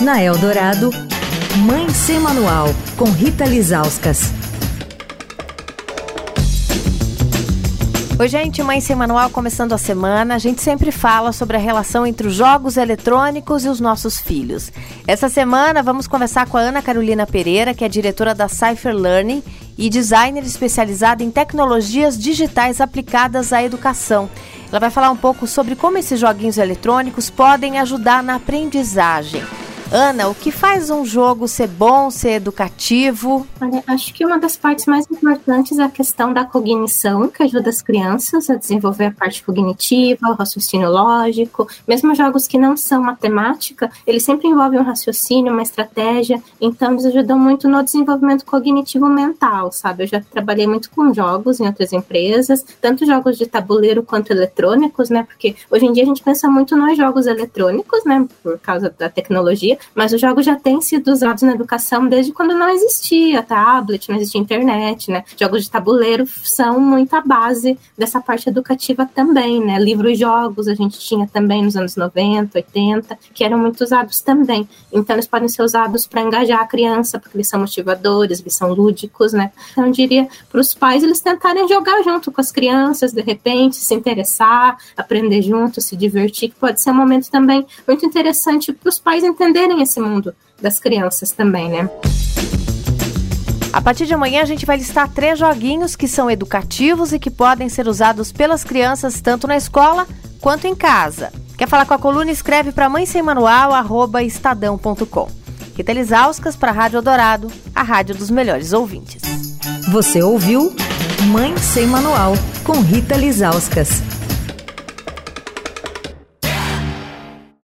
Na Eldorado, Mãe Sem Manual, com Rita Lizauskas. Oi, gente, Mãe Sem Manual começando a semana. A gente sempre fala sobre a relação entre os jogos eletrônicos e os nossos filhos. Essa semana vamos conversar com a Ana Carolina Pereira, que é diretora da Cypher Learning e designer especializada em tecnologias digitais aplicadas à educação. Ela vai falar um pouco sobre como esses joguinhos eletrônicos podem ajudar na aprendizagem. Ana, o que faz um jogo ser bom, ser educativo? Olha, acho que uma das partes mais importantes é a questão da cognição, que ajuda as crianças a desenvolver a parte cognitiva, o raciocínio lógico. Mesmo jogos que não são matemática, eles sempre envolvem um raciocínio, uma estratégia, então eles ajudam muito no desenvolvimento cognitivo mental, sabe? Eu já trabalhei muito com jogos em outras empresas, tanto jogos de tabuleiro quanto eletrônicos, né? Porque hoje em dia a gente pensa muito nos jogos eletrônicos, né? Por causa da tecnologia, mas os jogos já têm sido usados na educação desde quando não existia tablet, não existia internet, né? Jogos de tabuleiro são muito a base dessa parte educativa também, né? Livros jogos a gente tinha também nos anos 90, 80, que eram muito usados também. Então eles podem ser usados para engajar a criança, porque eles são motivadores, eles são lúdicos, né? Então eu diria para os pais eles tentarem jogar junto com as crianças, de repente, se interessar, aprender junto, se divertir, que pode ser um momento também muito interessante para os pais entenderem conhecerem esse mundo das crianças também, né? A partir de amanhã a gente vai listar três joguinhos que são educativos e que podem ser usados pelas crianças tanto na escola quanto em casa. Quer falar com a coluna? Escreve para mãe sem manual, arroba estadão.com. Rita Lisauskas para a Rádio Dourado, a rádio dos melhores ouvintes. Você ouviu Mãe Sem Manual, com Rita Lisauskas.